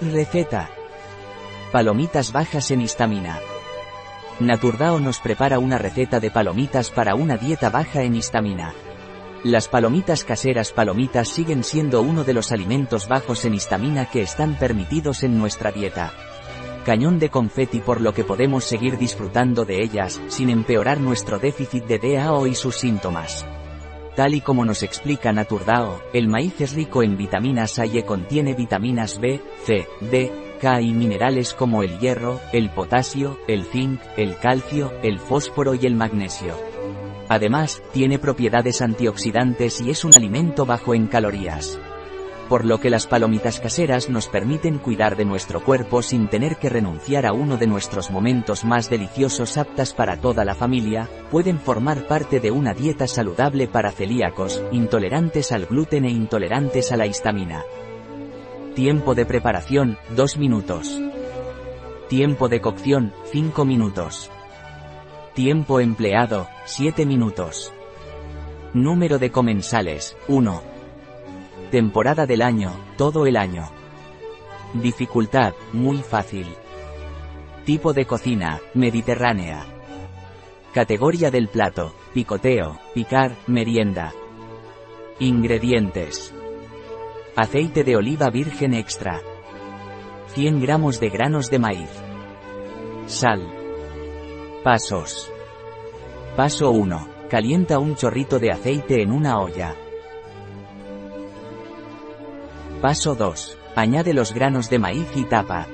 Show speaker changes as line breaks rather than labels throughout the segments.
Receta. Palomitas bajas en histamina. Naturdao nos prepara una receta de palomitas para una dieta baja en histamina. Las palomitas caseras palomitas siguen siendo uno de los alimentos bajos en histamina que están permitidos en nuestra dieta. Cañón de confeti por lo que podemos seguir disfrutando de ellas, sin empeorar nuestro déficit de DAO y sus síntomas. Tal y como nos explica Naturdao, el maíz es rico en vitaminas A y contiene vitaminas B, C, D, K y minerales como el hierro, el potasio, el zinc, el calcio, el fósforo y el magnesio. Además, tiene propiedades antioxidantes y es un alimento bajo en calorías. Por lo que las palomitas caseras nos permiten cuidar de nuestro cuerpo sin tener que renunciar a uno de nuestros momentos más deliciosos aptas para toda la familia, pueden formar parte de una dieta saludable para celíacos, intolerantes al gluten e intolerantes a la histamina. Tiempo de preparación, 2 minutos. Tiempo de cocción, 5 minutos. Tiempo empleado, 7 minutos. Número de comensales, 1. Temporada del año, todo el año. Dificultad, muy fácil. Tipo de cocina, mediterránea. Categoría del plato, picoteo, picar, merienda. Ingredientes. Aceite de oliva virgen extra. 100 gramos de granos de maíz. Sal. Pasos. Paso 1. Calienta un chorrito de aceite en una olla. Paso 2. Añade los granos de maíz y tapa.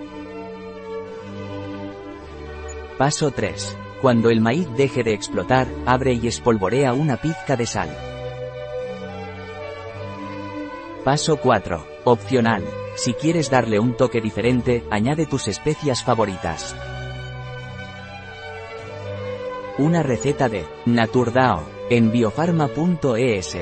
Paso 3. Cuando el maíz deje de explotar, abre y espolvorea una pizca de sal. Paso 4. Opcional. Si quieres darle un toque diferente, añade tus especias favoritas. Una receta de Naturdao en biofarma.es.